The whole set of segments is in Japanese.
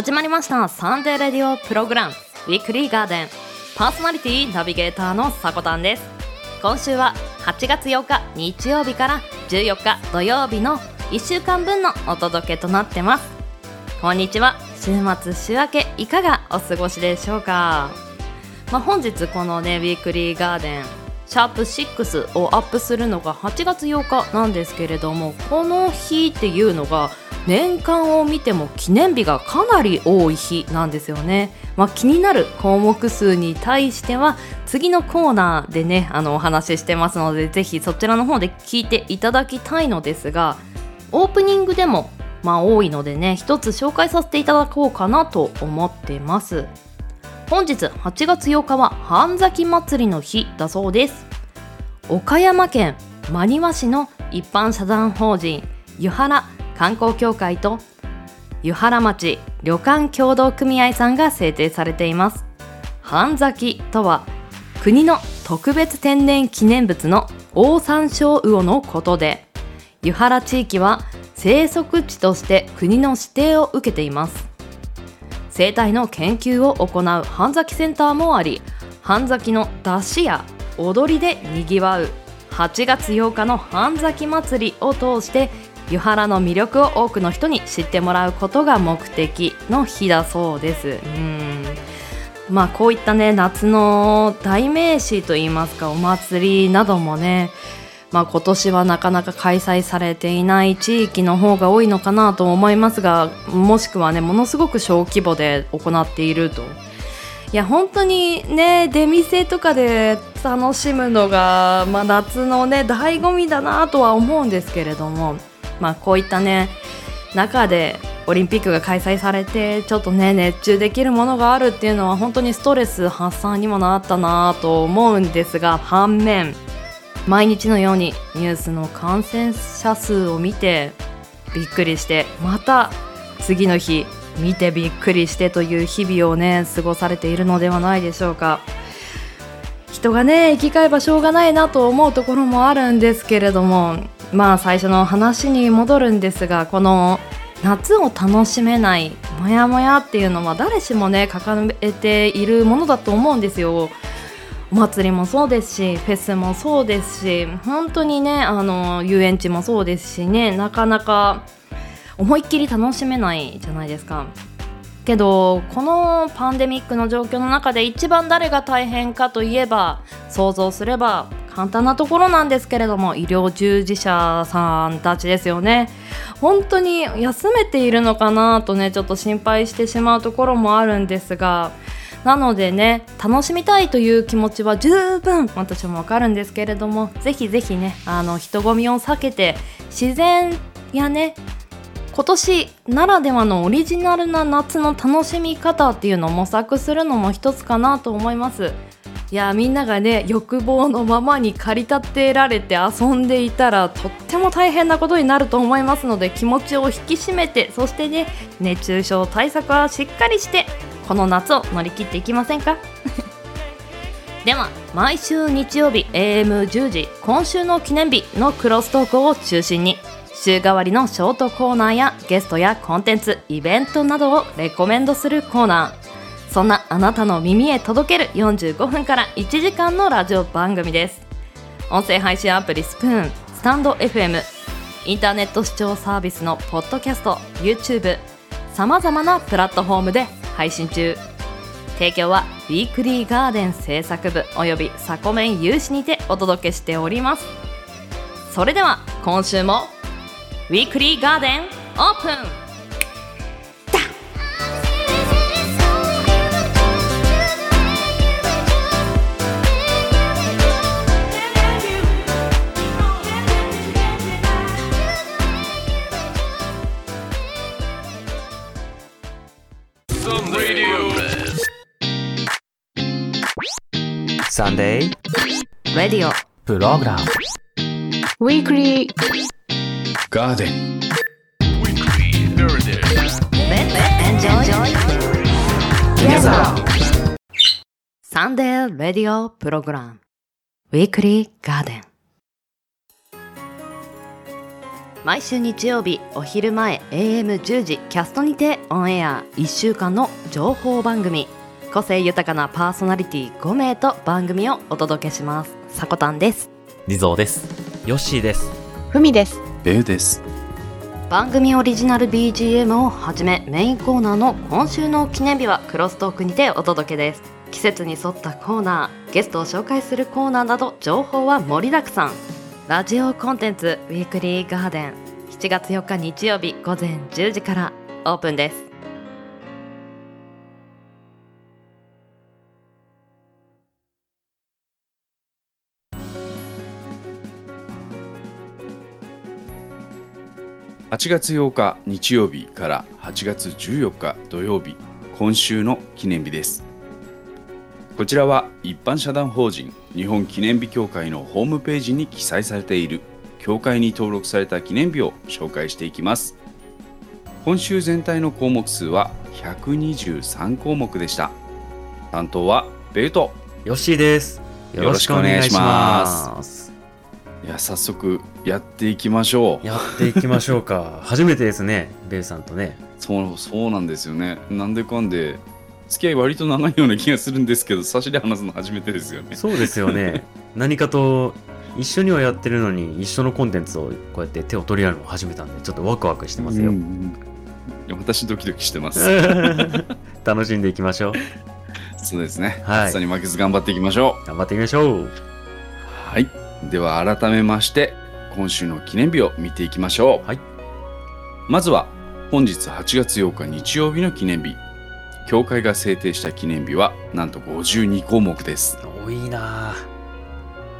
始まりました。サンデーレディオプログラム。ウィークリーガーデン。パーソナリティナビゲーターのさこたんです。今週は8月8日日曜日から14日土曜日の1週間分のお届けとなってます。こんにちは。週末週明けいかがお過ごしでしょうか。まあ、本日このねウィークリーガーデンシャープ6をアップするのが8月8日なんですけれどもこの日っていうのが年間を見ても記念日がかなり多い日なんですよね、まあ、気になる項目数に対しては次のコーナーでねあのお話ししてますのでぜひそちらの方で聞いていただきたいのですがオープニングでもまあ多いのでね一つ紹介させていただこうかなと思ってます。本日8月8日は半崎祭りの日だそうです。岡山県真庭市の一般社団法人湯原観光協会と湯原町旅館協同組合さんが制定されています。半崎とは国の特別天然記念物のオオサンショウウオのことで湯原地域は生息地として国の指定を受けています。生態の研究を行う半崎センターもあり半崎の出汁や踊りでにぎわう8月8日の半崎祭りを通して湯原の魅力を多くの人に知ってもらうことが目的の日だそうです。うん。まあこういったね夏の代名詞といいますかお祭りなどもねまあ、今年はなかなか開催されていない地域の方が多いのかなと思いますがもしくはねものすごく小規模で行っていると。いや本当にね出店とかで楽しむのが、まあ、夏のね醍醐味だなとは思うんですけれども。まあ、こういったね中でオリンピックが開催されてちょっとね熱中できるものがあるっていうのは本当にストレス発散にもなったなと思うんですが反面毎日のようにニュースの感染者数を見てびっくりしてまた次の日見てびっくりしてという日々をね過ごされているのではないでしょうか。人がね生き返えばしょうがないなと思うところもあるんですけれどもまあ最初の話に戻るんですがこの夏を楽しめないモヤモヤっていうのは誰しもね抱えているものだと思うんですよ。お祭りもそうですしフェスもそうですし本当にねあの遊園地もそうですしねなかなか思いっきり楽しめないじゃないですか。けどこのパンデミックの状況の中で一番誰が大変かといえば想像すれば簡単なところなんですけれども医療従事者さんたちですよね。本当に休めているのかなとねちょっと心配してしまうところもあるんですがなのでね楽しみたいという気持ちは十分私もわかるんですけれどもぜひぜひねあの人混みを避けて自然やね今年ならではのオリジナルな夏の楽しみ方っていうのを模索するのも一つかなと思います。いやみんながね欲望のままに駆り立てられて遊んでいたらとっても大変なことになると思いますので気持ちを引き締めてそしてね熱中症対策はしっかりしてこの夏を乗り切っていきませんか？では毎週日曜日 AM10 時今週の記念日のクロストークを中心に週替わりのショートコーナーやゲストやコンテンツイベントなどをレコメンドするコーナー。そんなあなたの耳へ届ける45分から1時間のラジオ番組です。音声配信アプリスプーンスタンド FM インターネット視聴サービスのポッドキャスト YouTube さまざまなプラットフォームで配信中。提供はウィークリーガーデン制作部およびサコメン有志にてお届けしております。それでは今週もウィークリーガーデンオープン。Radio program。ウィークリーガーデン Sunday radio program ウィークリーガーデン毎週日曜日お昼前 AM10 時キャストにてオンエア。1週間の情報番組。個性豊かなパーソナリティ5名と番組をお届けしますさこたんですリゾーです。ヨッシーです。ふみです。ベウです。番組オリジナル BGM をはじめメインコーナーの今週の記念日はクロストークにてお届けです季節に沿ったコーナーゲストを紹介するコーナーなど情報は盛りだくさんラジオコンテンツウィークリーガーデン7月4日日曜日午前10時からオープンです8月8日日曜日から8月14日土曜日、今週の記念日です。こちらは一般社団法人日本記念日協会のホームページに記載されている協会に登録された記念日を紹介していきます。今週全体の項目数は123項目でした。担当はベルト。ヨッシーです。よろしくお願いします。いや、早速やっていきましょう。やっていきましょうか。初めてですね、ベイさんとね。そうそうなんですよね。なんでかんで付き合い割と長いような気がするんですけど、差しで話すの初めてですよね。そうですよね。何かと一緒にはやってるのに一緒のコンテンツをこうやって手を取り合うのを始めたんでちょっとワクワクしてますようん。うん私ドキドキしてます。楽しんでいきましょう。そうですね。はい暑さに負けず頑張っていきましょ頑張っていきましょう。う。はい。では改めまして今週の記念日を見ていきましょう。はい。まずは本日8月8日日曜日の記念日。協会が制定した記念日はなんと52項目です。多いな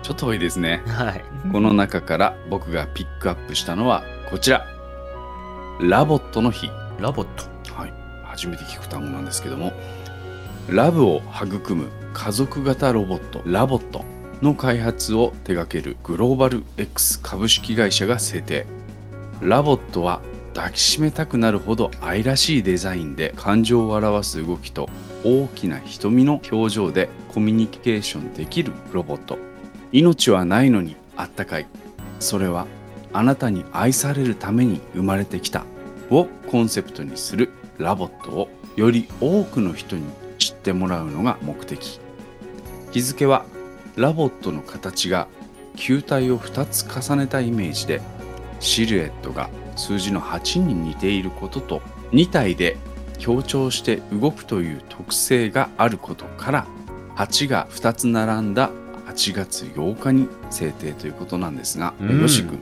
ちょっと多いですね。ぁはい。この中から僕がピックアップしたのはこちら。ラボットの日。ラボット。はい。初めて聞く単語なんですけども、ラブを育む家族型ロボット、ラボットの開発を手掛けるグローバル X 株式会社が制定。ラボットは抱きしめたくなるほど愛らしいデザインで感情を表す動きと大きな瞳の表情でコミュニケーションできるロボット。命はないのにあったかい。それはあなたに愛されるために生まれてきたをコンセプトにするラボットをより多くの人に知ってもらうのが目的。日付はラボットの形が球体を2つ重ねたイメージでシルエットが数字の8に似ていることと2体で強調して動くという特性があることから8が2つ並んだ8月8日に制定ということなんですが、うんよし君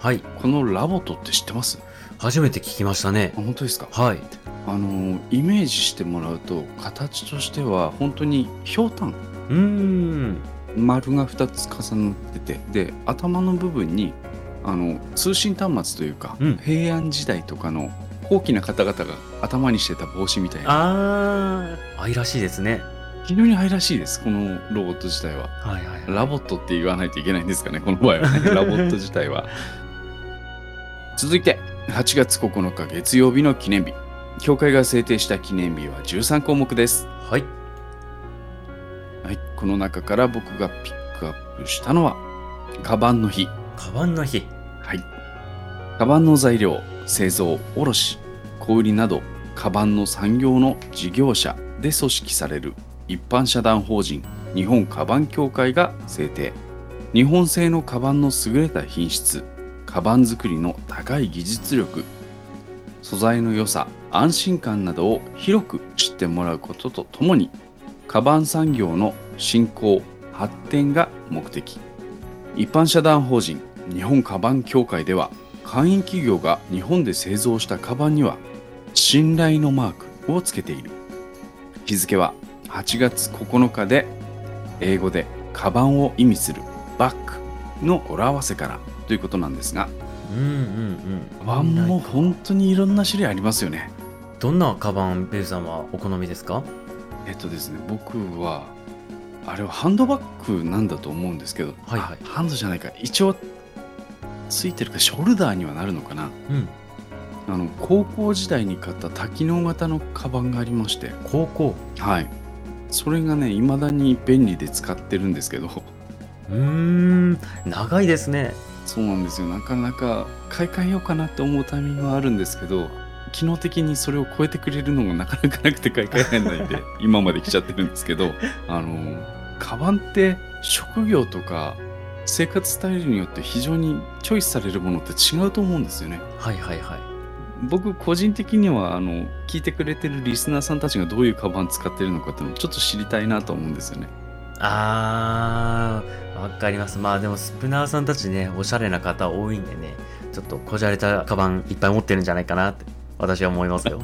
はい。このラボットって知ってます？初めて聞きましたねあ。本当ですか？はい。あのイメージしてもらうと形としては本当にひょうたん。丸が2つ重なっててで頭の部分にあの通信端末というか、うん平安時代とかの高貴な方々が頭にしてた帽子みたいなあー。愛らしいですね。非常に愛らしいですこのロボット自体ははいはいはい。ラボットって言わないといけないんですかねこの場合はね ラボット自体は続いて8月9日月曜日の記念日協会が制定した記念日は13項目ですはい。はい、この中から僕がピックアップしたのは、カバンの日。カバンの日。はい。カバンの材料、製造、卸、小売りなど、カバンの産業の事業者で組織される一般社団法人日本カバン協会が制定。日本製のカバンの優れた品質、カバン作りの高い技術力、素材の良さ、安心感などを広く知ってもらうこととともに、カバン産業の振興・発展が目的。一般社団法人日本カバン協会では、会員企業が日本で製造したカバンには、信頼のマークをつけている。日付は8月9日で、英語でカバンを意味するバッグの語呂合わせからということなんですが、うんうんうん。カバンも本当にいろんな種類ありますよね。どんなカバン、ベイさんはお好みですか？えっとですね、僕は、あれはハンドバッグなんだと思うんですけど、はいはいあハンドじゃないか、一応、ついてるか、ショルダーにはなるのかな。うん。あの、高校時代に買った多機能型のカバンがありまして、高校。はい。それがね、未だに便利で使ってるんですけど、うーん。長いですね。そうなんですよなかなか買い替えようかなって思うタイミングはあるんですけど機能的にそれを超えてくれるのがなかなかなくて買い替えられないんで 今まで来ちゃってるんですけどあのカバンって職業とか生活スタイルによって非常にチョイスされるものって違うと思うんですよね。はいはいはい。僕個人的にはあの聞いてくれてるリスナーさんたちがどういうカバン使ってるのかっていうのをちょっと知りたいなと思うんですよね。あーわかります。まあでもスプナーさんたちねおしゃれな方多いんでねちょっとこじゃれたカバンいっぱい持ってるんじゃないかなって私は思いますよ。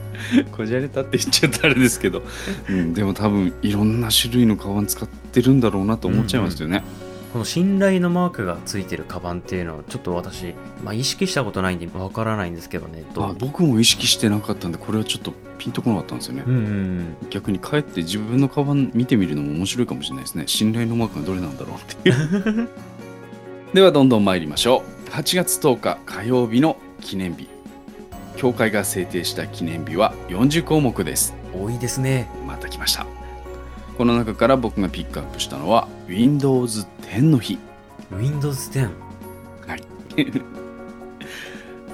こじゃれたって言っちゃったあれですけど、うん、でも多分いろんな種類のカバン使ってるんだろうなと思っちゃいますよね、この信頼のマークがついてるカバンっていうのをちょっと私、まあ、意識したことないんでわからないんですけどね。あ僕も意識してなかったんでこれはちょっとピンとこなかったんですよね、うんうん逆に帰って自分のカバン見てみるのも面白いかもしれないですね。信頼のマークがどれなんだろうっていう。ではどんどん参りましょう。8月10日火曜日の記念日協会が制定した記念日は40項目です。多いですね。また来ました。この中から僕がピックアップしたのは Windows 10の日。Windows 10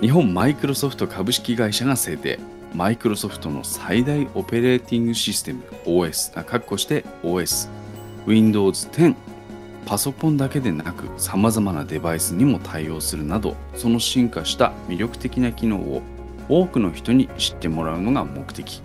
日本マイクロソフト株式会社が制定。マイクロソフトの最大オペレーティングシステム OS あ括弧して OS Windows 10パソコンだけでなく様々なデバイスにも対応するなどその進化した魅力的な機能を多くの人に知ってもらうのが目的。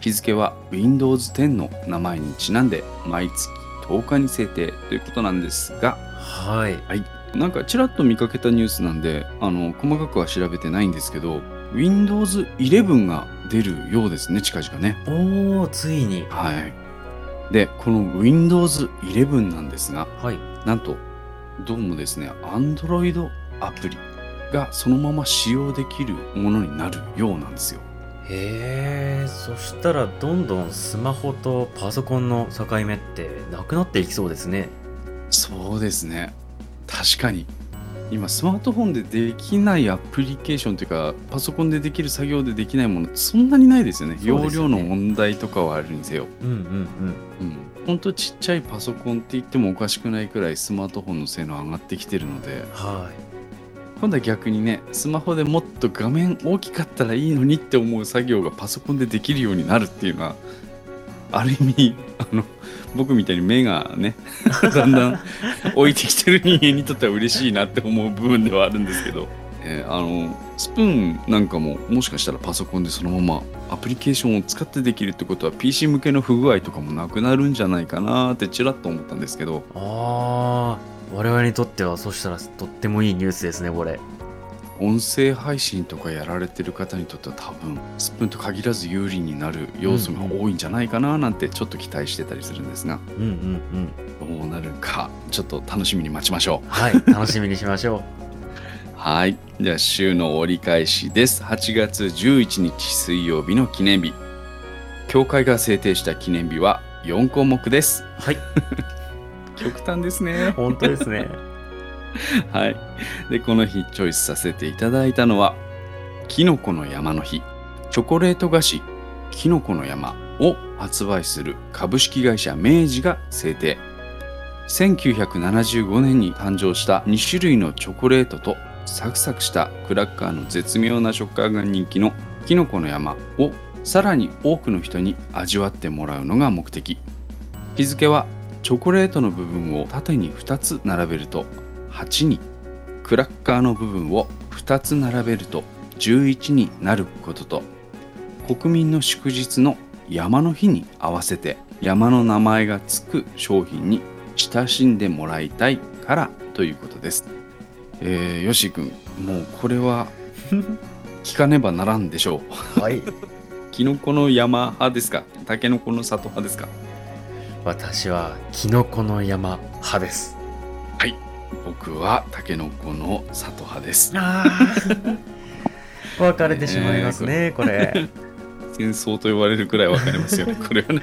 日付は Windows 10の名前にちなんで毎月10日に制定ということなんですが。はい。はい、なんかちらっと見かけたニュースなんであの細かくは調べてないんですけど Windows 11が出るようですね近々ね。おーついに。はい。でこの Windows 11なんですがはい。なんとどうもですね Android アプリがそのまま使用できるものになるようなんですよ。へえそしたらどんどんスマホとパソコンの境目ってなくなっていきそうですね。そうですね。確かに。今スマートフォンでできないアプリケーションというかパソコンでできる作業でできないものそんなにないですよね。ね容量の問題とかはあるにせよ。うんうんうん。ほんとちっちゃいパソコンって言ってもおかしくないくらいスマートフォンの性能上がってきてるので。うんは今度は逆にねスマホでもっと画面大きかったらいいのにって思う作業がパソコンでできるようになるっていうのはある意味あの僕みたいに目がね だんだん置いてきてる人間にとっては嬉しいなって思う部分ではあるんですけど、えーあのスプーンなんかももしかしたらパソコンでそのままアプリケーションを使ってできるってことは PC 向けの不具合とかもなくなるんじゃないかなってちらっと思ったんですけど。いあー我々にとってはそしたらとってもいいニュースですねこれ。音声配信とかやられてる方にとっては多分スプーンと限らず有利になる要素が多いんじゃないかななんてちょっと期待してたりするんですが。うんうんうん。どうなるかちょっと楽しみに待ちましょう。はい楽しみにしましょ はい。じゃあ週の折り返しです。8月11日水曜日の記念日。教会が制定した記念日は4項目です。うはい 極端ですね 本当ですね はい。で、この日チョイスさせていただいたのは、キノコの山の日、チョコレート菓子、キノコの山を発売する株式会社明治が制定。1975年に誕生した2種類のチョコレートとサクサクしたクラッカーの絶妙な食感が人気のキノコの山をさらに多くの人に味わってもらうのが目的。日付はチョコレートの部分を縦に2つ並べると8にクラッカーの部分を2つ並べると11になることと国民の祝日の山の日に合わせて山の名前がつく商品に親しんでもらいたいからということです。えー、よし君もうこれは 聞かねばならんでしょう。はい キノコの山派ですか？タケノコの里派ですか？私はキノコの山派です。僕はタケノコの里派です。ああ分かれ。てしまいますねこれ。戦争と言われるくらい分かりますよね、これはね。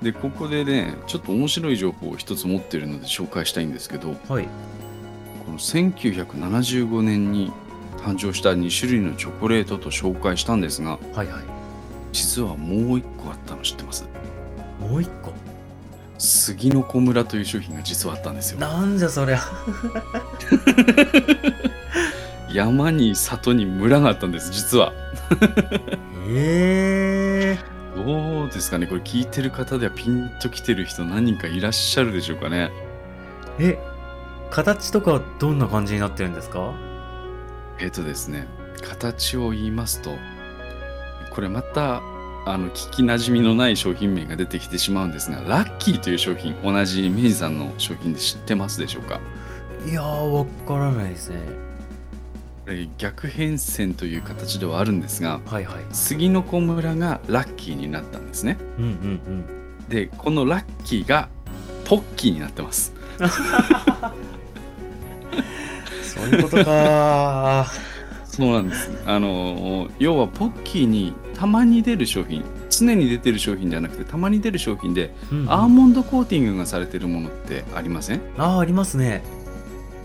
で、ここでね、ちょっと面白い情報を一つ持ってるので紹介したいんですけど、はい。この1975年に誕生した2種類のチョコレートと紹介したんですが、はいはい。実はもう一個あったの知ってます？もう一個。杉の子村という商品が実はあったんですよ。なんじゃそりゃ。山に里に村があったんです実は。ええ。どうですかねこれ聞いてる方ではピンときてる人何人かいらっしゃるでしょうかね。え形とかどんな感じになってるんですか？えっ、とですね形を言いますとこれまたあの聞きなじみのない商品名が出てきてしまうんですがラッキーという商品同じ明治さんの商品で知ってますでしょうか？いやーわからないですね。逆変遷という形ではあるんですがはいはい。杉の子村がラッキーになったんですね。うんうんうん。でこのラッキーがポッキーになってます。そういうことか そうなんです。あの要はポッキーにたまに出る商品常に出てる商品じゃなくてたまに出る商品でうんうん。アーモンドコーティングがされてるものってありません？あーありますね。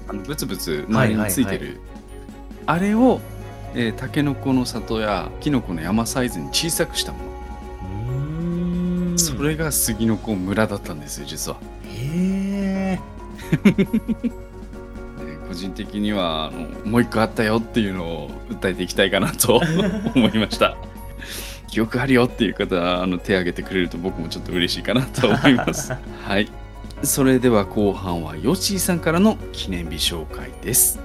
あのブツブツ周りについてる、あれを、えー、タケノコの里やキノコの山サイズに小さくしたもの、うーん。それが杉の子村だったんですよ実は、へえ えー個人的にはあのもう一個あったよっていうのを訴えていきたいかなと思いました記憶あるよっていう方はあの手を挙げてくれると僕もちょっと嬉しいかなと思います。はい。それでは後半はヨッシーさんからの記念日紹介です。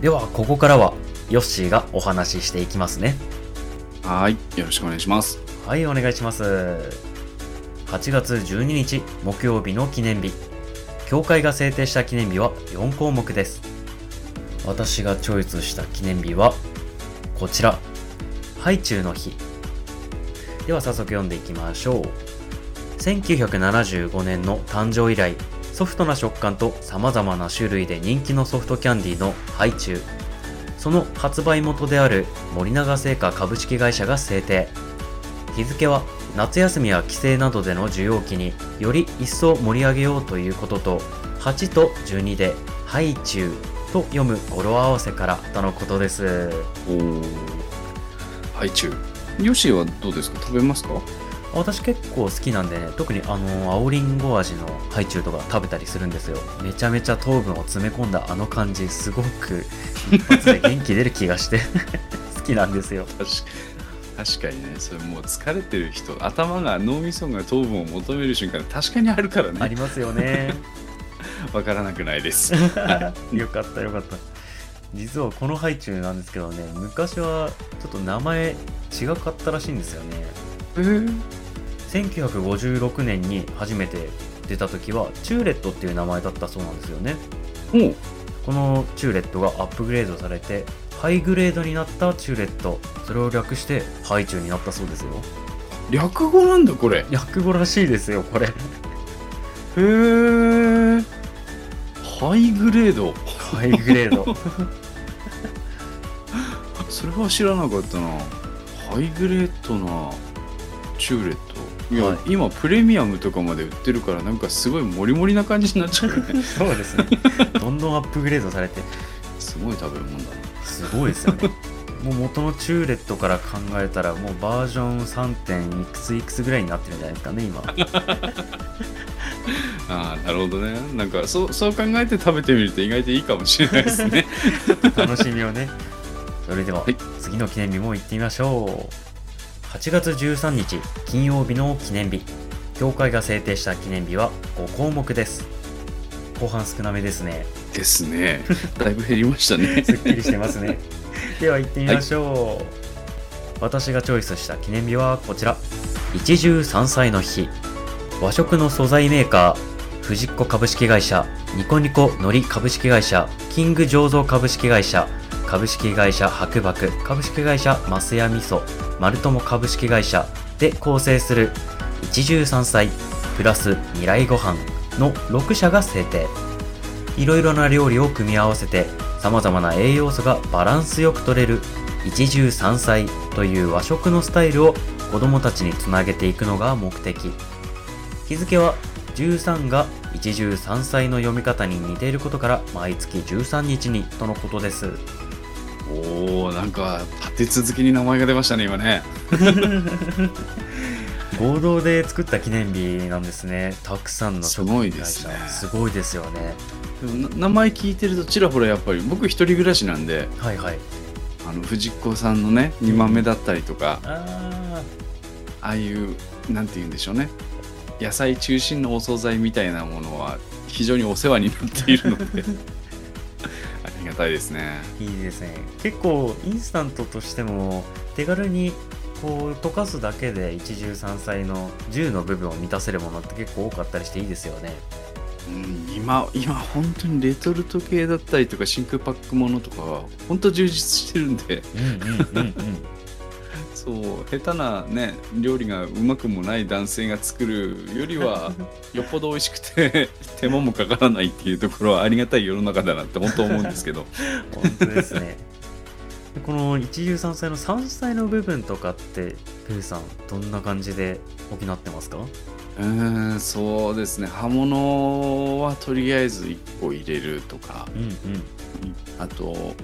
ではここからはヨッシーがお話ししていきますね。はい。よろしくお願いします。はいお願いします8月12日木曜日の記念日協会が制定した記念日は4項目です。私がチョイスした記念日はこちら。ハイチュウの日。では早速読んでいきましょう。1975年の誕生以来ソフトな食感と様々な種類で人気のソフトキャンディのハイチュウその発売元である森永製菓株式会社が制定。日付は夏休みや帰省などでの需要期により一層盛り上げようということと8と12で「ハイチュウ」と読む語呂合わせからとのことです。おおハイチュウ。ヨッシーはどうですか？食べますか？私結構好きなんでね特にあの青りんご味のハイチュウとか食べたりするんですよ。めちゃめちゃ糖分を詰め込んだあの感じすごく一発で元気出る気がして 好きなんですよ確かにね。それもう疲れてる人頭が脳みそが糖分を求める瞬間確かにあるからね。ありますよね。わからなくないです。よかったよかった。実はこのハイチュウなんですけどね昔はちょっと名前違かったらしいんですよね。えー、1956年に初めて出た時はチューレットっていう名前だったそうなんですよね。このチューレットがアップグレードされてハイグレードになったチューレット。それを略してハイチュウになったそうですよ。略語なんだこれ。へ略語らしいですよこれ。えハイグレード。ハイグレード。それは知らなかったな。ハイグレードなチューレット。いや、はい。今プレミアムとかまで売ってるからなんかすごいモリモリな感じになっちゃうよね。そうですね。どんどんアップグレードされて。すごい食べるもんだなすごいですよね。もう元のチューレットから考えたらもうバージョン 3. 点いくついくつぐらいになってるんじゃないですかね今。ああなるほどね。なんかそうそう考えて食べてみると意外といいかもしれないですね。楽しみをね。それでは、はい。次の記念日も行ってみましょう。8月13日金曜日の記念日。協会が制定した記念日は5項目です後半少なめですね。ですね。だいぶ減りましたね。すっきりしてますね。では行ってみましょう、私がチョイスした記念日はこちら。一汁三菜の日。和食の素材メーカー。藤子株式会社。ニコニコ海苔株式会社。キング醸造株式会社。株式会社白麦株式会社増屋味噌。丸友株式会社。で構成する。一汁三菜プラス未来ご飯の6社が制定。いろいろな料理を組み合わせて様々な栄養素がバランスよく取れる一汁三菜という和食のスタイルを子供たちにつなげていくのが目的。日付は13が一汁三菜の読み方に似ていることから毎月13日にとのことです。おおなんか立て続けに名前が出ましたね今ね 合同で作った記念日なんですね。たくさんのすごいですね。すごいですよね。名前聞いてるとちらほらやっぱり僕一人暮らしなんではいはい。あの藤子さんのね煮豆だったりとかあああいうなんて言うんでしょうね。野菜中心のお惣菜みたいなものは非常にお世話になっているので。ありがたいですね。ーいいですね。結構インスタントとしても手軽にこう溶かすだけで一汁三菜の10の部分を満たせるものって結構多かったりしていいですよね。うん今今本当にレトルト系だったりとか真空パックものとかは本当充実してるんで。そう下手なね料理がうまくもない男性が作るよりは よっぽど美味しくて 手間もかからないっていうところはありがたい世の中だなって本当思うんですけど。本当ですねこの一汁三菜の山菜の部分とかってプーさんどんな感じで補ってますか？うーんそうですね。葉物はとりあえず1個入れるとか。うんうん。あと、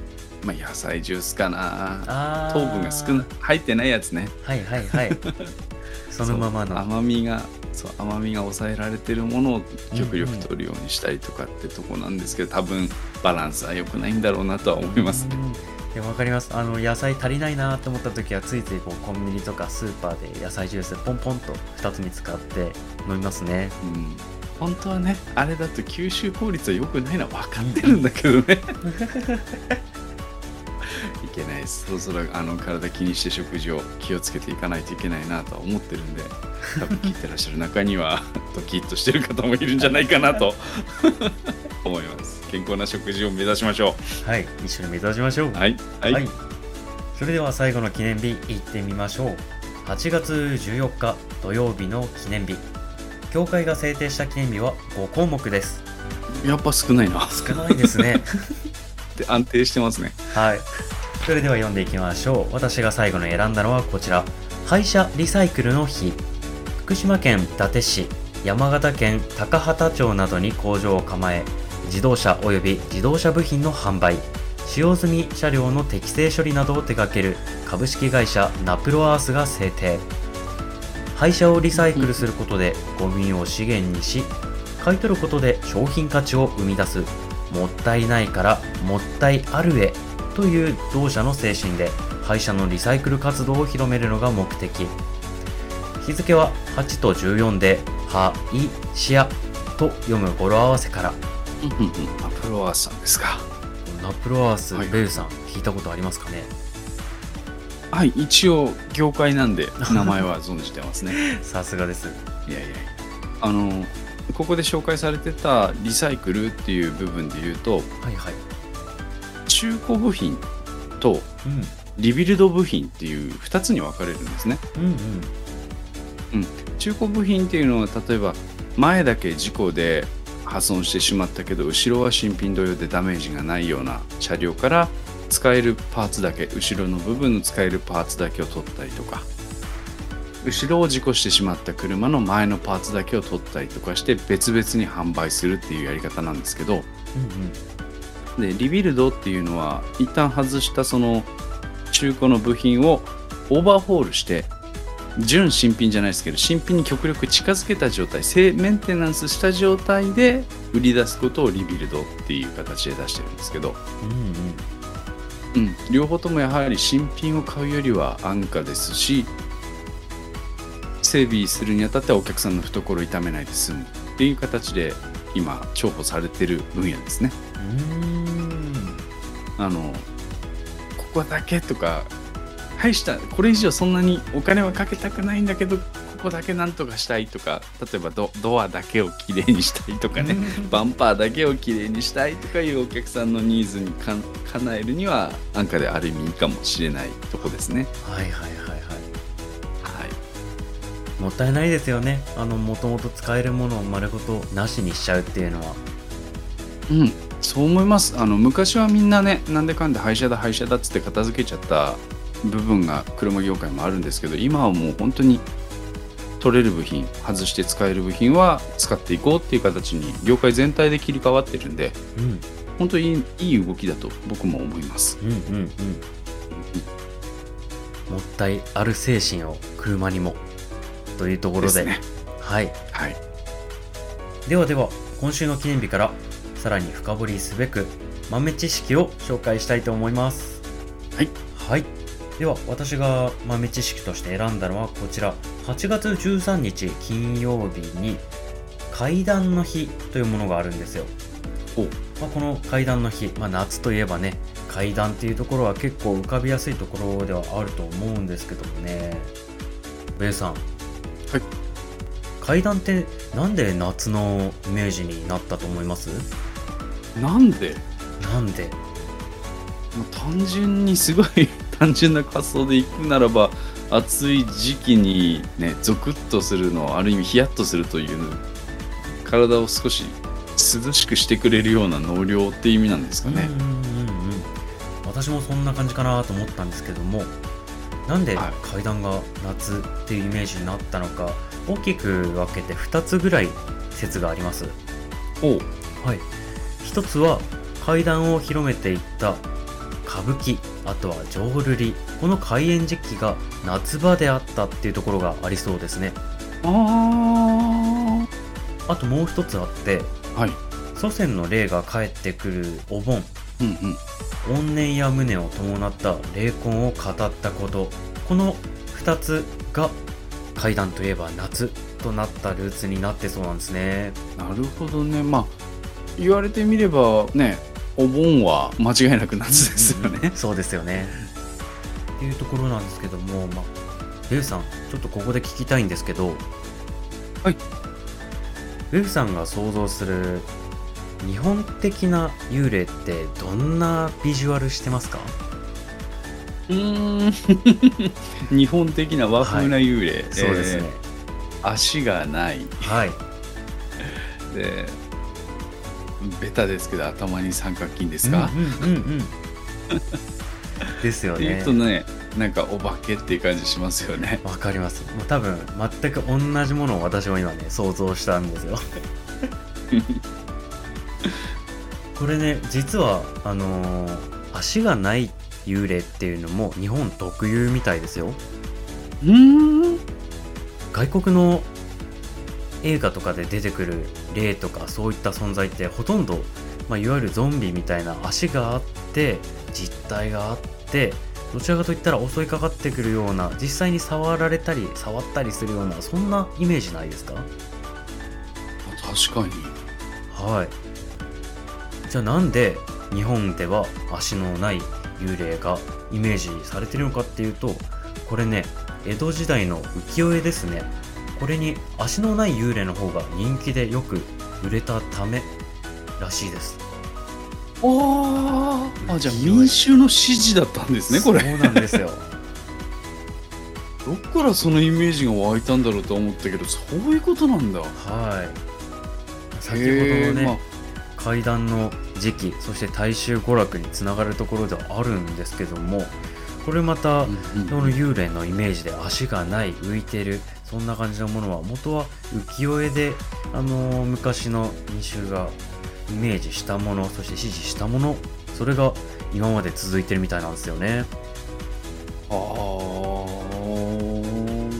まあ、野菜ジュースかな。糖分が少ない入ってないやつね。はいはいはい。そのままの。甘みがそう甘みが抑えられてるものを極力取るようにしたりとかってとこなんですけど、多分バランスは良くないんだろうなとは思いますね。うんでも分かります。あの野菜足りないなと思った時はついついこうコンビニとかスーパーで野菜ジュースポンポンと2つに使って飲みますね。うん。本当はねあれだと吸収効率は良くないのは分かってるんだけどね。いけないです。そろそろあの体気にして食事を気をつけていかないといけないなとは思ってるんで多分聞いてらっしゃる中にはドキッとしてる方もいるんじゃないかなと。思います健康な食事を目指しましょはい一緒に目指しましょう。うはいはい、はい、それでは最後の記念日いってみましょう。8月14日土曜日の記念日。協会が制定した記念日は5項目です。やっぱ少ないな。少ないですね。で安定してますね。はい。それでは読んでいきましょう。私が最後に選んだのはこちら。廃車リサイクルの日。福島県伊達市山形県高畑町などに工場を構え自動車及び自動車部品の販売使用済み車両の適正処理などを手掛ける株式会社ナプロアースが制定。廃車をリサイクルすることでゴミを資源にし買い取ることで商品価値を生み出すもったいないからもったいあるへという同社の精神で廃車のリサイクル活動を広めるのが目的。日付は8と14で「は、い、しや」と読む語呂合わせから。アプロワースさんですか。ナプロアース、はい。ベルさん聞いたことありますかね。はい一応業界なんで名前は存じてますね。さすがです。いやいやあのここで紹介されてたリサイクルっていう部分で言うとはいはい。中古部品とうん。リビルド部品っていう2つに分かれるんですね。うん。うん。中古部品っていうのは例えば前だけ事故で破損してしまったけど後ろは新品同様でダメージがないような車両から使えるパーツだけ後ろの部分の使えるパーツだけを取ったりとか後ろを事故してしまった車の前のパーツだけを取ったりとかして別々に販売するっていうやり方なんですけどうんうん。でリビルドっていうのは一旦外したその中古の部品をオーバーホールして純新品じゃないですけど新品に極力近づけた状態性メンテナンスした状態で売り出すことをリビルドっていう形で出してるんですけど、うんうん。うん、両方ともやはり新品を買うよりは安価ですし整備するにあたってはお客さんの懐を痛めないで済むっていう形で今重宝されてる分野ですね。うーん。あのここだけとかはいしたこれ以上そんなにお金はかけたくないんだけどここだけなんとかしたいとか例えばドドアだけをきれいにしたいとかね バンパーだけをきれいにしたいとかいうお客さんのニーズにか叶えるには安価である意味いいかもしれないとこですね。はいはいはいはい。はい。もったいないですよね。あのもともと使えるものを丸ごとなしにしちゃうっていうのは。うん、そう思います。あの昔はみんなねなんでかんで廃車だ廃車だっつって片付けちゃった部分が車業界もあるんですけど今はもう本当に取れる部品外して使える部品は使っていこうっていう形に業界全体で切り替わってるんでうん。本当にいいいい動きだと僕も思います。うんうんうん。もったいある精神を車にもというところで。ね。はい。はい。ではでは今週の記念日からさらに深掘りすべく豆知識を紹介したいと思います。はい。はいでは私が豆知識として選んだのはこちら。8月13日金曜日に階段の日というものがあるんですよ。お。まあ、この階段の日、まあ、夏といえばね階段っていうところは結構浮かびやすいところではあると思うんですけどもね。ベイさん。はい。階段ってなんで夏のイメージになったと思います？なんで？なんで？単純にすごい単純な発想でいくならば暑い時期にねゾクッとするのある意味ヒヤッとするという体を少し涼しくしてくれるような能量っていう意味なんですかね。うん、うんうんうん。私もそんな感じかなと思ったんですけどもなんではい。階段が夏っていうイメージになったのか大きく分けて2つぐらい説があります。おう。はい、一つは怪談を広めていった歌舞伎あとは浄瑠璃。この開演時期が夏場であったっていうところがありそうですね。ああともう一つあってあはい。祖先の霊が帰ってくるお盆。うんうん。怨念や無念を伴った霊魂を語ったこと。この2つが怪談といえば夏となったルーツになってそうなんですね。なるほどね。まあ言われてみればねお盆は間違いなく夏ですよねそうですよね。っていうところなんですけども、まあ、ウェブさん、ちょっとここで聞きたいんですけど、はい。ウェブさんが想像する日本的な幽霊ってどんなビジュアルしてますか？うーん 日本的な和風な幽霊、そうですね。えー足がないはい。でベタですけど頭に三角筋ですか、うんうんうんうん。ですよっていうねと。ねなんかお化けっていう感じしますよねわかります。もう多分、全く同じものを私も今ね、想像したんですよ。これね、実は、あのー足がない幽霊っていうのも日本特有みたいですよ。うん外国の映画とかで出てくる霊とかそういった存在ってほとんど、まあ、いわゆるゾンビみたいな足があって実体があってどちらかといったら襲いかかってくるような実際に触られたり触ったりするようなそんなイメージないですか？確かに。はい。じゃあなんで日本では足のない幽霊がイメージされてるのかっていうとこれね江戸時代の浮世絵ですねこれに足のない幽霊の方が人気でよく売れたためらしいです。ああじゃあ民衆の指示だったんですねこれ。そうなんですよ。どっからそのイメージが湧いたんだろうと思ったけどそういうことなんだ。はい。先ほどのね、まあ階段の時期そして大衆娯楽につながるところではあるんですけどもこれまた、うんうん。その幽霊のイメージで足がない浮いてるそんな感じのものは元は浮世絵で、あのー昔の民衆がイメージしたものそして指示したものそれが今まで続いてるみたいなんですよね。あー。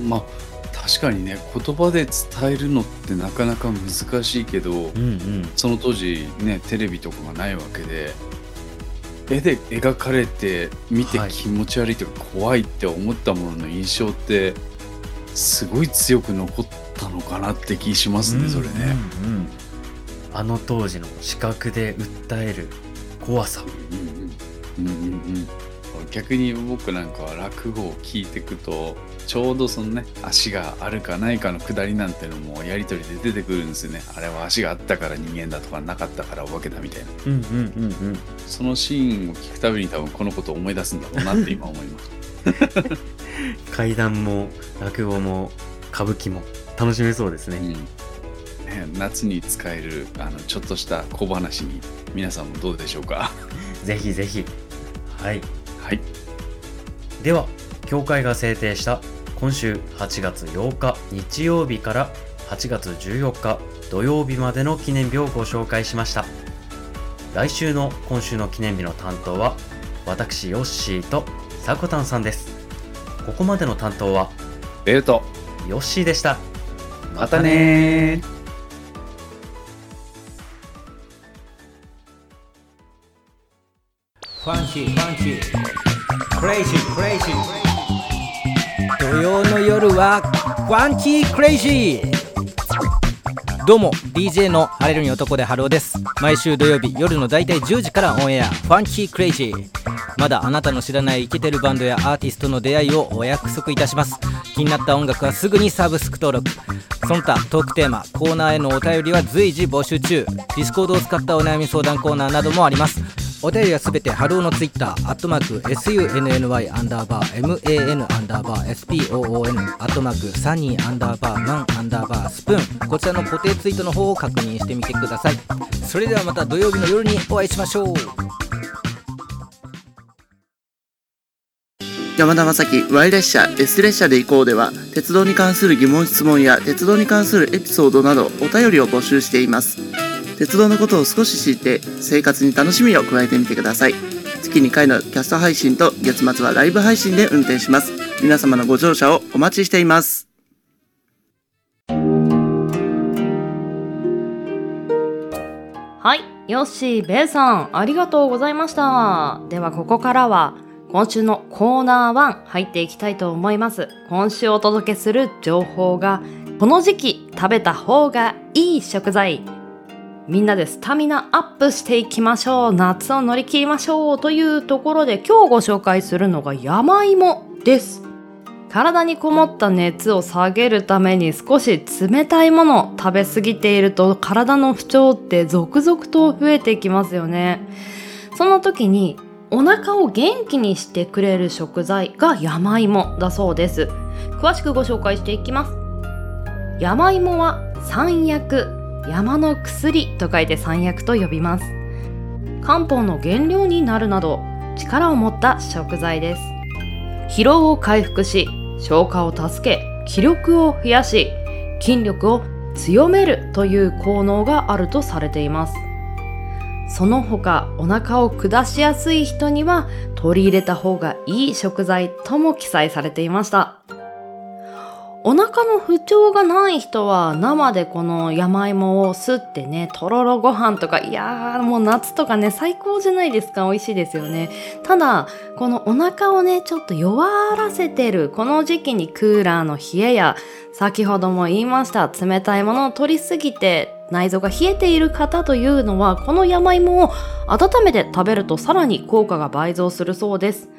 まあ確かにね言葉で伝えるのってなかなか難しいけど、うんうん。その当時ねテレビとかがないわけで絵で描かれて見てはい。気持ち悪いとか怖いって思ったものの印象ってすごい強く残ったのかなって気しますね、それね。うんうん。うんあの当時の視覚で訴える怖さ。うんうんうんうんうん逆に僕なんかは落語を聞いていくとちょうどそのね足があるかないかのくだりなんてのもやり取りで出てくるんですよね。あれは足があったから人間だとかなかったからお化けだみたいな。うんうんうんうん。そのシーンを聞くたびに多分このことを思い出すんだろうなって今思います 怪談も落語も歌舞伎も楽しめそうですね。うんね、夏に使えるあのちょっとした小話に皆さんもどうでしょうか？ぜひぜひ。はい。はいでは、協会が制定した今週8月8日日曜日から8月14日土曜日までの記念日をご紹介しました来週の今週の記念日の担当は私ヨッシーとさこたんさんですここまでの担当はベルト。ヨッシーでした。またね。 Funky funky crazy crazy土曜の夜はファンキークレイジーどうも DJ の晴れるに男でハローです。毎週土曜日夜のだいたい10時からオンエアファンキークレイジーまだあなたの知らないイケてるバンドやアーティストの出会いをお約束いたします。気になった音楽はすぐにサブスク登録。その他トークテーマコーナーへのお便りは随時募集中。ディスコードを使ったお悩み相談コーナーなどもあります。お便りはすべてハローのツイッターアットマーク SUNNY アンダーバー MAN アンダーバー SPOON アットマークサニーアンダーバーマンアンダーバースプーン。こちらの固定ツイートの方を確認してみてください。それではまた土曜日の夜にお会いしましょう。山田正樹 Y 列車 S 列車で行こうでは鉄道に関する疑問質問や鉄道に関するエピソードなどお便りを募集しています。鉄道のことを少し知って生活に楽しみを加えてみてください。月2回のキャスト配信と月末はライブ配信で運転します。皆様のご乗車をお待ちしています。はい、ヨッシー、ベイさん、ありがとうございました。では、ここからは、今週のコーナー1入っていきたいと思います。今週お届けする情報が、この時期食べた方がいい食材。みんなでスタミナアップしていきましょう。夏を乗り切りましょう。というところで今日ご紹介するのが山芋です。体にこもった熱を下げるために少し冷たいものを食べ過ぎていると体の不調って続々と増えていきますよね。その時にお腹を元気にしてくれる食材が山芋だそうです。詳しくご紹介していきます。山芋は山薬、山の薬と書いて山薬と呼びます。漢方の原料になるなど力を持った食材です。疲労を回復し消化を助け気力を増やし筋力を強めるという効能があるとされていますその他お腹を下しやすい人には取り入れた方がいい食材とも記載されていました。お腹の不調がない人は生でこの山芋をすってね、とろろご飯とか、いやーもう夏とかね、最高じゃないですか。美味しいですよね。ただ、このお腹をね、ちょっと弱らせてる、この時期にクーラーの冷えや、先ほども言いました、冷たいものを取りすぎて、内臓が冷えている方というのは、この山芋を温めて食べるとさらに効果が倍増するそうです。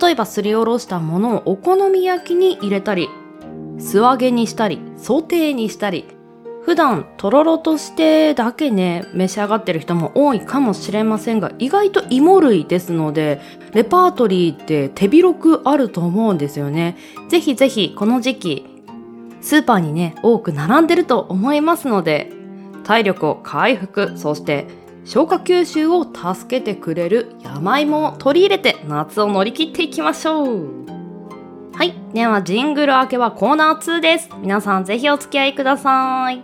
例えばすりおろしたものをお好み焼きに入れたり、素揚げにしたり、ソテーにしたり、普段とろろとしてだけね、召し上がってる人も多いかもしれませんが、意外と芋類ですので、レパートリーって手広くあると思うんですよね。ぜひぜひこの時期、スーパーにね、多く並んでると思いますので、体力を回復、そして消化吸収を助けてくれる山芋を取り入れて夏を乗り切っていきましょう。はい。では、ジングル明けはコーナー2です。皆さんぜひお付き合いください。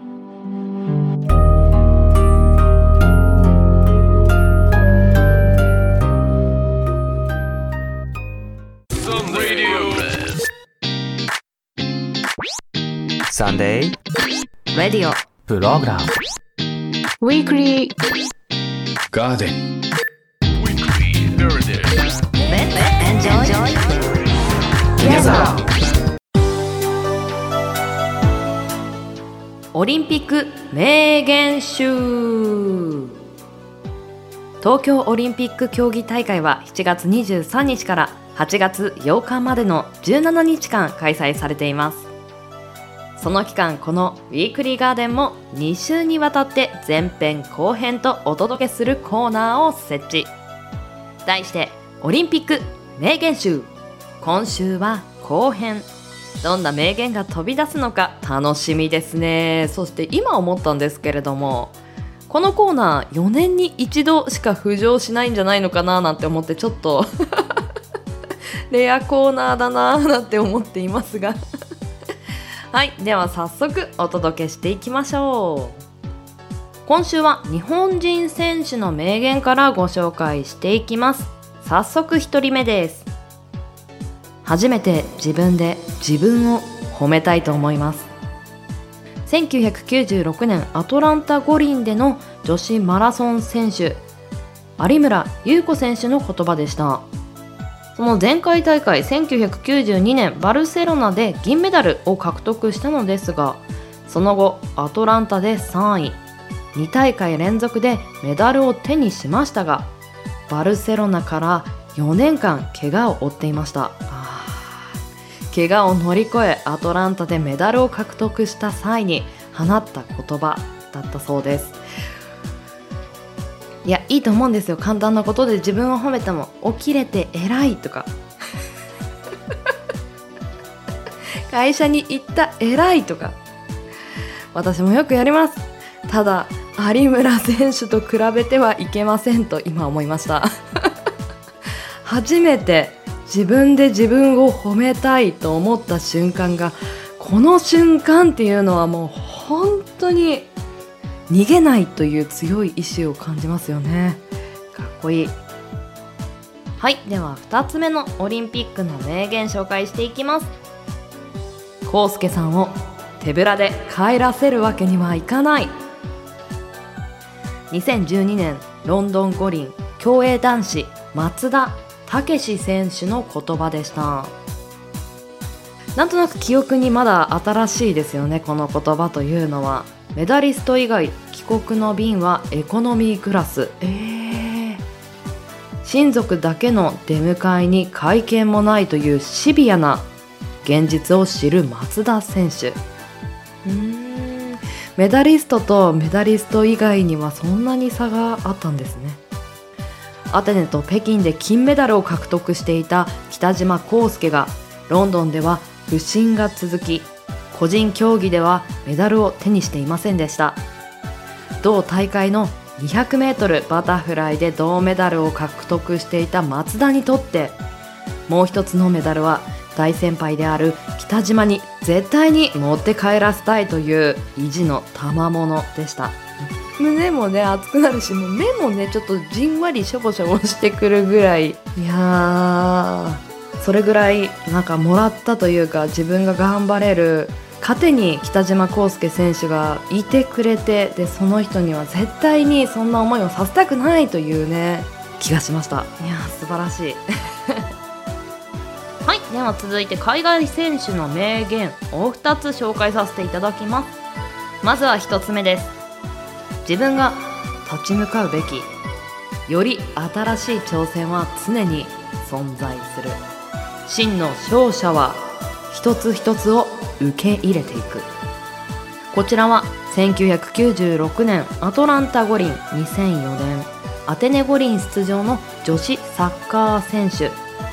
サンデーレディオ。プログラム Weekly ガーデン Weekly. There it is. Enjoy. オリンピック名言集。東京オリンピック競技大会は7月23日から8月8日までの17日間開催されています。その期間このウィークリーガーデンも2週にわたって前編後編とお届けするコーナーを設置。題してオリンピック名言集。今週は後編。どんな名言が飛び出すのか楽しみですね。そして今思ったんですけれどもこのコーナー4年に一度しか浮上しないんじゃないのかななんて思ってちょっと レアコーナーだなーなんて思っていますが。はいでは早速お届けしていきましょう。今週は日本人選手の名言からご紹介していきます。早速1人目です。初めて自分で自分を褒めたいと思います。1996年アトランタ五輪での女子マラソン選手有村優子選手の言葉でした。その前回大会1992年バルセロナで銀メダルを獲得したのですがその後アトランタで3位2大会連続でメダルを手にしましたがバルセロナから4年間怪我を負っていました。怪我を乗り越えアトランタでメダルを獲得した際に放った言葉だったそうです。いやいいと思うんですよ。簡単なことで自分を褒めても起きれて偉いとか。会社に行った偉いとか。私もよくやります。ただ有村選手と比べてはいけませんと今思いました。初めて自分で自分を褒めたいと思った瞬間がこの瞬間っていうのはもう本当に逃げないという強い意志を感じますよね。かっこいい。はいでは2つ目のオリンピックの名言紹介していきます。コウスケさんを手ぶらで帰らせるわけにはいかない。2012年ロンドン五輪競泳男子松田武史選手の言葉でした。なんとなく記憶にまだ新しいですよねこの言葉というのは。メダリスト以外帰国の便はエコノミークラス。えー、親族だけの出迎えに会見もないというシビアな現実を知る松田選手。うーん。メダリストとメダリスト以外にはそんなに差があったんですねアテネと北京で金メダルを獲得していた北島康介がロンドンでは不振が続き個人競技ではメダルを手にしていませんでした。同大会の 200m バタフライで銅メダルを獲得していた松田にとってもう一つのメダルは大先輩である北島に絶対に持って帰らせたいという意地の賜物でした。胸もね熱くなるしもう目もねちょっとじんわりしょぼしょぼしてくるぐらい。いやーそれぐらいなんかもらったというか自分が頑張れる糧に北島康介選手がいてくれてでその人には絶対にそんな思いをさせたくないというね気がしました。いやー素晴らしい。はいでは続いて海外選手の名言を2つ紹介させていただきます。まずは1つ目です自分が立ち向かうべきより新しい挑戦は常に存在する。真の勝者は一つ一つを受け入れていく。こちらは1996年アトランタ五輪2004年アテネ五輪出場の女子サッカー選手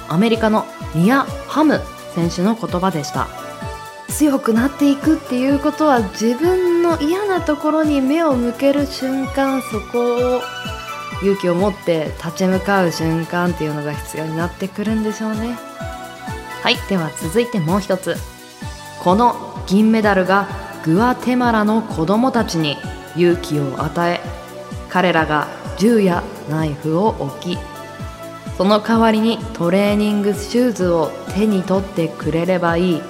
アメリカのミア・ハム選手の言葉でした。強くなっていくっていうことは自分の嫌なところに目を向ける瞬間そこを勇気を持って立ち向かう瞬間っていうのが必要になってくるんでしょうね。はい。では続いてもう一つ。この銀メダルがグアテマラの子供たちに勇気を与え彼らが銃やナイフを置きその代わりにトレーニングシューズを手に取ってくれればいい。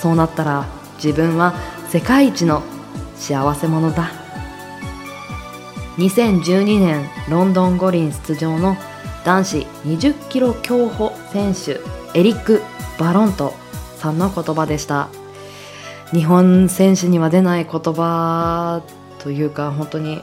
そうなったら自分は世界一の幸せ者だ。2012年ロンドン五輪出場の男子20キロ競歩選手エリック・バロントさんの言葉でした。日本選手には出ない言葉というか本当に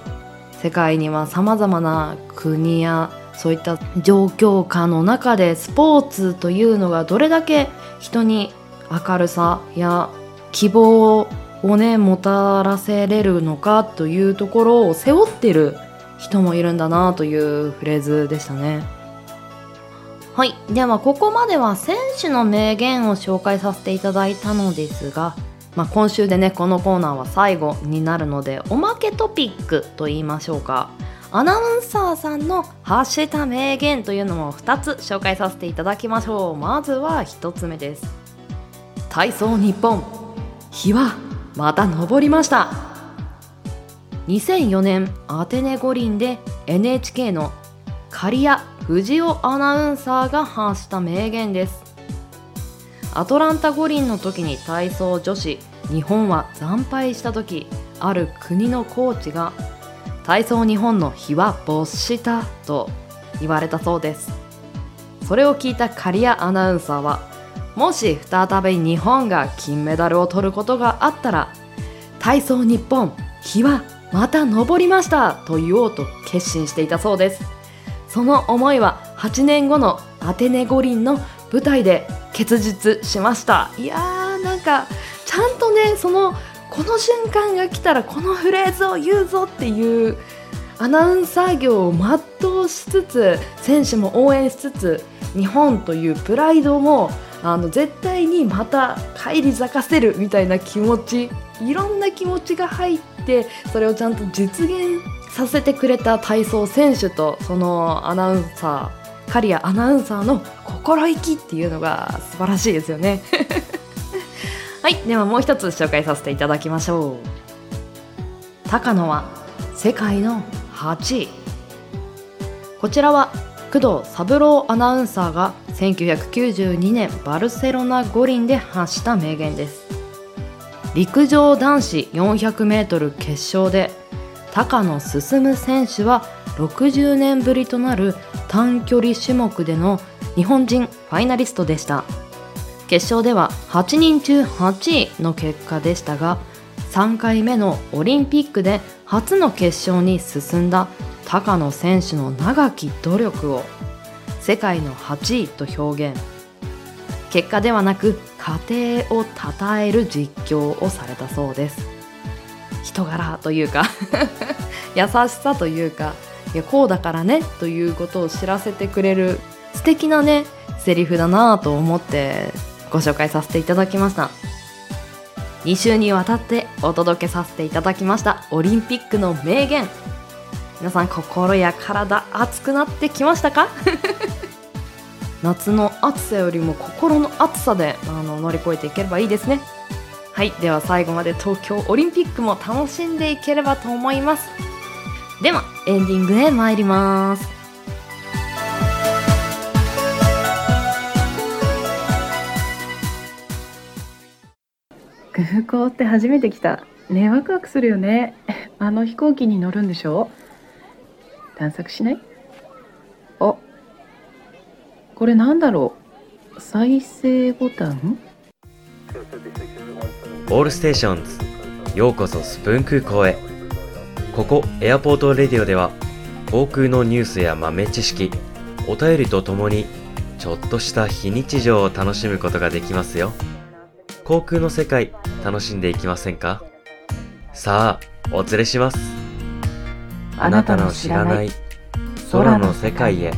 世界にはさまざまな国やそういった状況下の中でスポーツというのがどれだけ人に明るさや希望ををねもたらせれるのかというところを背負ってる人もいるんだなというフレーズでしたね。はい。ではここまでは選手の名言を紹介させていただいたのですが、まあ、今週でねこのコーナーは最後になるのでおまけトピックと言いましょうか。アナウンサーさんの発した名言というのも2つ紹介させていただきましょう。まずは1つ目です。体操日本。日はまた昇りました。2004年アテネ五輪で NHK の刈谷藤尾アナウンサーが発した名言です。アトランタ五輪の時に体操女子日本は惨敗した時ある国のコーチが体操日本の日は没したと言われたそうです。それを聞いた刈谷アナウンサーはもし再び日本が金メダルを取ることがあったら体操日本日はまた昇りましたと言おうと決心していたそうです。その思いは8年後のアテネ五輪の舞台で結実しました。いやーなんかちゃんとねそのこの瞬間が来たらこのフレーズを言うぞっていうアナウンサー業を全うしつつ選手も応援しつつ日本というプライドもあの絶対にまた返り咲かせるみたいな気持ちいろんな気持ちが入ってそれをちゃんと実現させてくれた体操選手とそのアナウンサー刈谷アナウンサーの心意気っていうのが素晴らしいですよね。はい。ではもう一つ紹介させていただきましょう。高野は世界の8位。こちらは工藤三郎アナウンサーが1992年バルセロナ五輪で発した名言です。陸上男子 400m 決勝で高野進選手は60年ぶりとなる短距離種目での日本人ファイナリストでした。決勝では8人中8位の結果でしたが3回目のオリンピックで初の決勝に進んだ高野選手の長き努力を世界の8位と表現。結果ではなく過程を称える実況をされたそうです。人柄というか 優しさというかいやこうだからねということを知らせてくれる素敵なねセリフだなぁと思ってご紹介させていただきました。2週にわたってお届けさせていただきましたオリンピックの名言。皆さん心や体熱くなってきましたか？夏の暑さよりも心の暑さであの乗り越えていければいいですね。はいでは最後まで東京オリンピックも楽しんでいければと思います。ではエンディングへ参ります。空港って初めて来た。ねワクワクするよね。あの飛行機に乗るんでしょ？探索しない？あ。これなんだろう？再生ボタン？オールステーションズ。ようこそスプーン空港へ。ここエアポートレディオでは航空のニュースや豆知識お便りとともにちょっとした非日常を楽しむことができますよ。航空の世界楽しんでいきませんか？さあお連れします。あなたの知らない空の世界へ。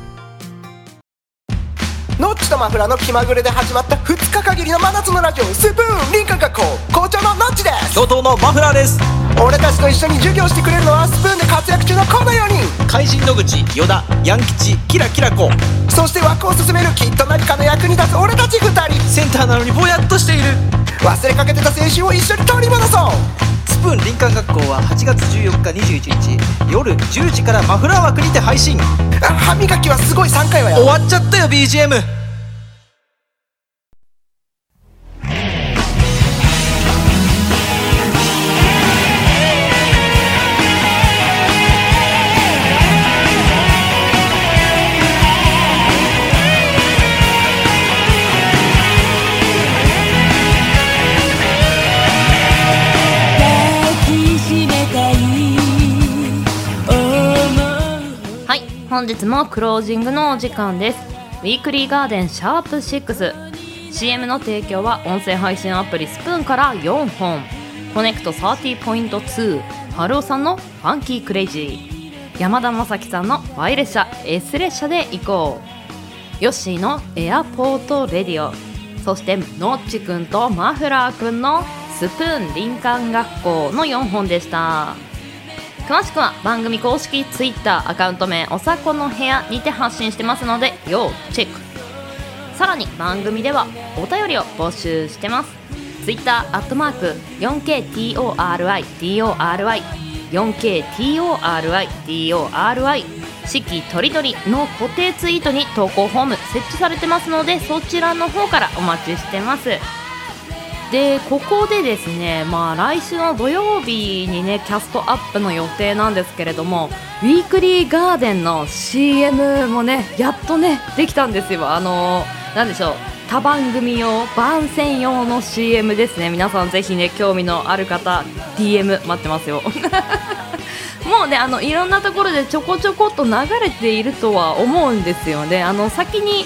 ノッチとマフラーの気まぐれで始まった2日限りの真夏のラジオスプーン林間学校校長のノッチです。教頭のマフラーです。俺たちと一緒に授業してくれるのはスプーンで活躍中のこの4人怪人野口与田ヤン吉キラキラ子。そして枠を進めるきっと何かの役に立つ俺たち2人。センターなのにぼやっとしている。忘れかけてた青春を一緒に取り戻そうスプーン林間学校は8月14日21日夜10時からマフラー枠にて配信。あ歯磨きはすごい3回はや終わっちゃったよ BGM 本日もクロージングのお時間です。ウィークリーガーデンシャープ 6CM の提供は音声配信アプリスプーンから4本。コネクト30.2晴男さんのファンキークレイジー。山田正樹さんの Y 列車。S 列車で行こう。ヨッシーのエアポートレディオ。そしてノッチくんとマフラーくんのスプーン林間学校の4本でした。詳しくは番組公式 Twitter アカウント名おさこの部屋にて発信してますので要チェック。さらに番組ではお便りを募集してます。Twitter アットマーク 4KTORIDORY 4KTORIDORY 四季とりどりの固定ツイートに投稿フォーム設置されてますのでそちらの方からお待ちしてます。でここでですねまあ来週の土曜日にねキャストアップの予定なんですけれどもウィークリーガーデンの CM もねやっとねできたんですよ。あのなんでしょう他番組用番宣用の CM ですね。皆さんぜひね興味のある方 DM 待ってますよ。もうねあのいろんなところでちょこちょこっと流れているとは思うんですよね。あの先に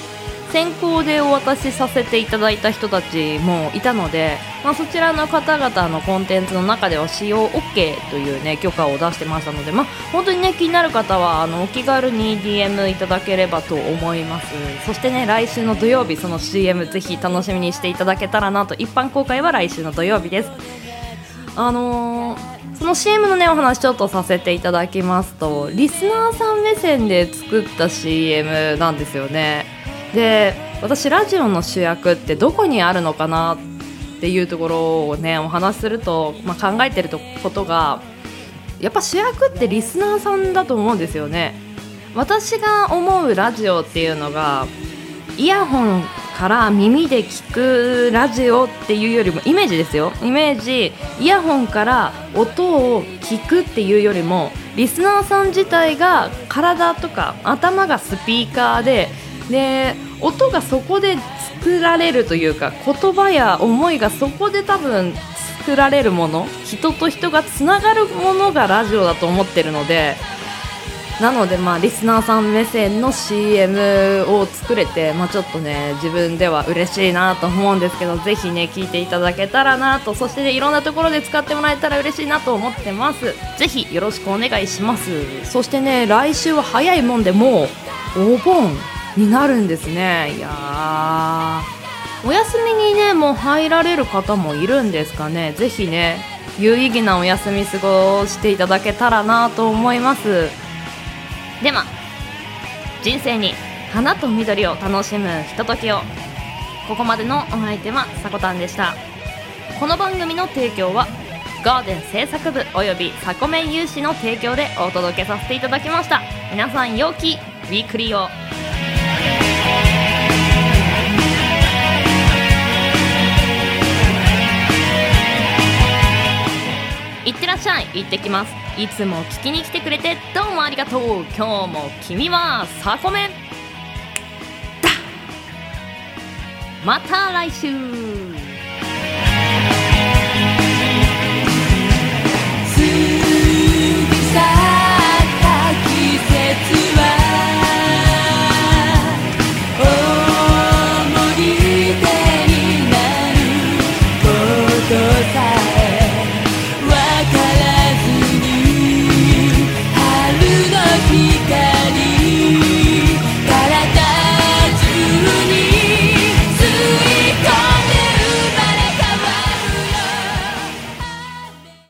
先行でお渡しさせていただいた人たちもいたので、まあ、そちらの方々のコンテンツの中では使用 OK という、ね、許可を出してましたので、まあ、本当に、ね、気になる方はあのお気軽に DM いただければと思います。そしてね来週の土曜日その CM ぜひ楽しみにしていただけたらなと一般公開は来週の土曜日です。あのーその CM のねお話ちょっとさせていただきますとリスナーさん目線で作った CM なんですよね。で私ラジオの主役ってどこにあるのかなっていうところをねお話しすると、まあ、考えてることがやっぱ主役ってリスナーさんだと思うんですよね。私が思うラジオっていうのがイヤホンから耳で聞くラジオっていうよりもイメージですよ。イメージイヤホンから音を聞くっていうよりもリスナーさん自体が体とか頭がスピーカーでで音がそこで作られるというか言葉や思いがそこで多分作られるもの人と人がつながるものがラジオだと思ってるのでなのでまあリスナーさん目線の CM を作れて、まあ、ちょっとね自分では嬉しいなと思うんですけどぜひね聞いていただけたらなと。そしてねいろんなところで使ってもらえたら嬉しいなと思ってます。ぜひよろしくお願いします。そしてね来週は早いもんでもうお盆。になるんですね。いやお休みにねもう入られる方もいるんですかね。ぜひね有意義なお休み過ごしていただけたらなと思います。では人生に花と緑を楽しむひとときを。ここまでのお相手はさこたんでした。この番組の提供はガーデン制作部およびサコメン有志の提供でお届けさせていただきました。皆さん良きウィークリーを。いってらっしゃい。行ってきます。いつも聞きに来てくれてどうもありがとう。今日も君はサコメだ。また来週。